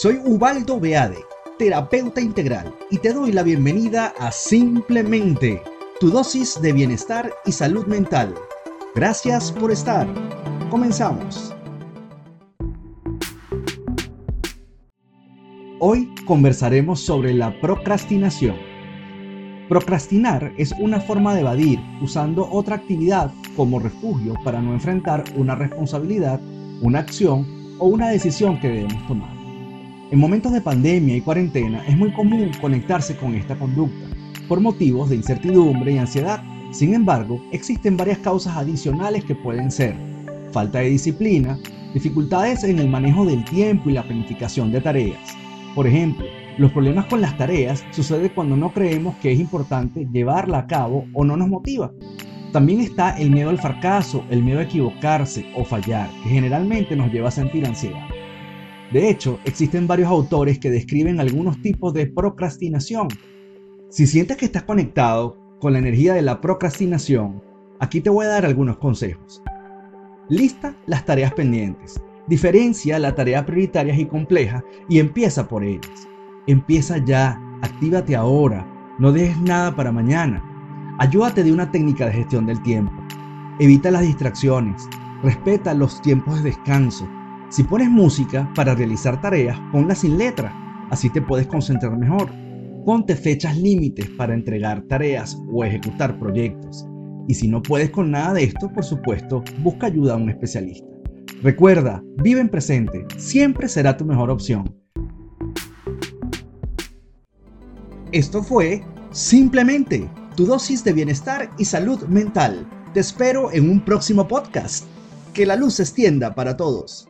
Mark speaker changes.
Speaker 1: Soy Ubaldo Beade, terapeuta integral, y te doy la bienvenida a Simplemente, tu dosis de bienestar y salud mental. Gracias por estar. Comenzamos. Hoy conversaremos sobre la procrastinación. Procrastinar es una forma de evadir usando otra actividad como refugio para no enfrentar una responsabilidad, una acción o una decisión que debemos tomar. En momentos de pandemia y cuarentena es muy común conectarse con esta conducta por motivos de incertidumbre y ansiedad. Sin embargo, existen varias causas adicionales que pueden ser falta de disciplina, dificultades en el manejo del tiempo y la planificación de tareas. Por ejemplo, los problemas con las tareas suceden cuando no creemos que es importante llevarla a cabo o no nos motiva. También está el miedo al fracaso, el miedo a equivocarse o fallar, que generalmente nos lleva a sentir ansiedad. De hecho, existen varios autores que describen algunos tipos de procrastinación. Si sientes que estás conectado con la energía de la procrastinación, aquí te voy a dar algunos consejos. Lista las tareas pendientes. Diferencia las tareas prioritarias y complejas y empieza por ellas. Empieza ya, actívate ahora, no dejes nada para mañana. Ayúdate de una técnica de gestión del tiempo. Evita las distracciones. Respeta los tiempos de descanso. Si pones música para realizar tareas, ponla sin letra. Así te puedes concentrar mejor. Ponte fechas límites para entregar tareas o ejecutar proyectos. Y si no puedes con nada de esto, por supuesto, busca ayuda a un especialista. Recuerda, vive en presente, siempre será tu mejor opción. Esto fue Simplemente tu dosis de bienestar y salud mental. Te espero en un próximo podcast. Que la luz se extienda para todos.